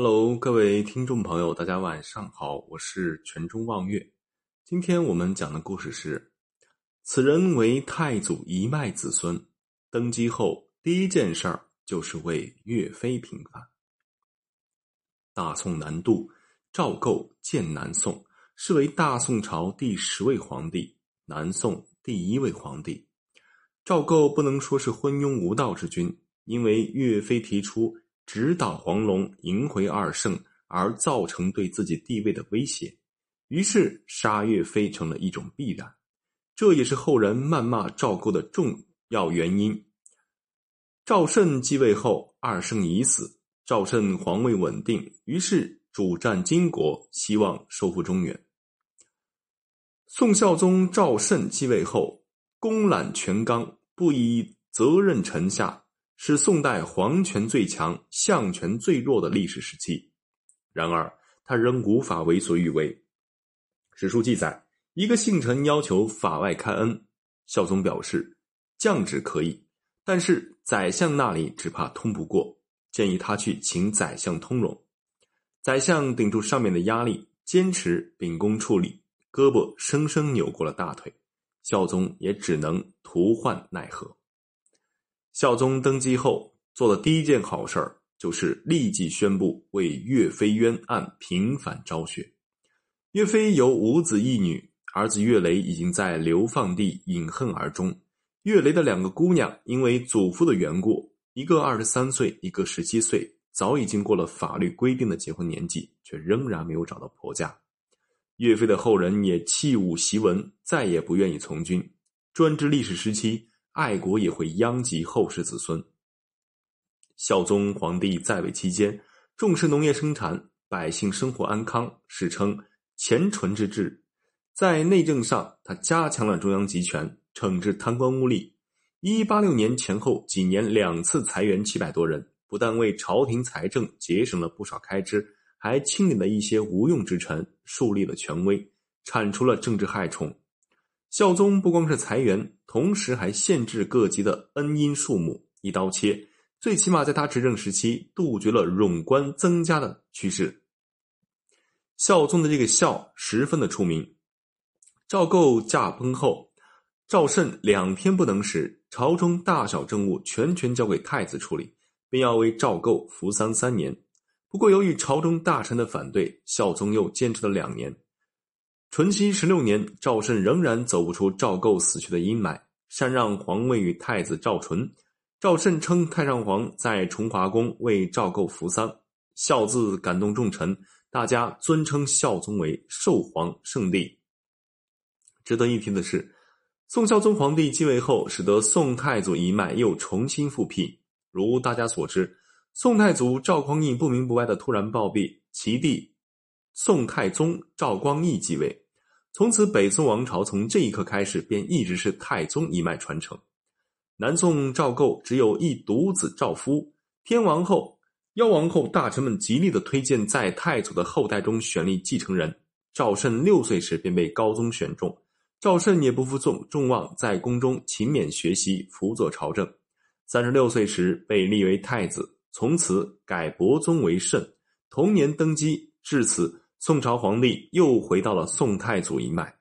Hello，各位听众朋友，大家晚上好，我是泉中望月。今天我们讲的故事是：此人为太祖一脉子孙，登基后第一件事儿就是为岳飞平反。大宋南渡，赵构建南宋，是为大宋朝第十位皇帝，南宋第一位皇帝。赵构不能说是昏庸无道之君，因为岳飞提出。直捣黄龙，迎回二圣，而造成对自己地位的威胁，于是杀岳飞成了一种必然。这也是后人谩骂赵构的重要原因。赵慎继位后，二圣已死，赵慎皇位稳定，于是主战金国，希望收复中原。宋孝宗赵慎继位后，公揽权纲，不以责任臣下。是宋代皇权最强、相权最弱的历史时期。然而，他仍无法为所欲为。史书记载，一个姓陈要求法外开恩，孝宗表示降旨可以，但是宰相那里只怕通不过，建议他去请宰相通融。宰相顶住上面的压力，坚持秉公处理，胳膊生生扭过了大腿，孝宗也只能徒唤奈何。孝宗登基后做的第一件好事儿，就是立即宣布为岳飞冤案平反昭雪。岳飞有五子一女，儿子岳雷已经在流放地饮恨而终。岳雷的两个姑娘因为祖父的缘故，一个二十三岁，一个十七岁，早已经过了法律规定的结婚年纪，却仍然没有找到婆家。岳飞的后人也弃武习文，再也不愿意从军。专制历史时期。爱国也会殃及后世子孙。孝宗皇帝在位期间，重视农业生产，百姓生活安康，史称“乾淳之治”。在内政上，他加强了中央集权，惩治贪官污吏。一八六年前后几年，两次裁员七百多人，不但为朝廷财政节省了不少开支，还清理了一些无用之臣，树立了权威，铲除了政治害虫。孝宗不光是裁员，同时还限制各级的恩荫数目，一刀切。最起码在他执政时期，杜绝了冗官增加的趋势。孝宗的这个孝十分的出名。赵构驾崩后，赵慎两天不能食，朝中大小政务全权交给太子处理，并要为赵构服丧三年。不过，由于朝中大臣的反对，孝宗又坚持了两年。淳熙十六年，赵慎仍然走不出赵构死去的阴霾，禅让皇位与太子赵纯。赵慎称太上皇在崇华宫为赵构扶丧，孝字感动众臣，大家尊称孝宗为寿皇圣帝。值得一提的是，宋孝宗皇帝继位后，使得宋太祖一脉又重新复辟。如大家所知，宋太祖赵匡胤不明不白的突然暴毙，其弟。宋太宗赵光义继位，从此北宋王朝从这一刻开始便一直是太宗一脉传承。南宋赵构只有一独子赵夫，天王后、妖王后大臣们极力的推荐在太祖的后代中选立继承人。赵慎六岁时便被高宗选中，赵慎也不负众众望，在宫中勤勉学习，辅佐朝政。三十六岁时被立为太子，从此改伯宗为慎，同年登基，至此。宋朝皇帝又回到了宋太祖一脉。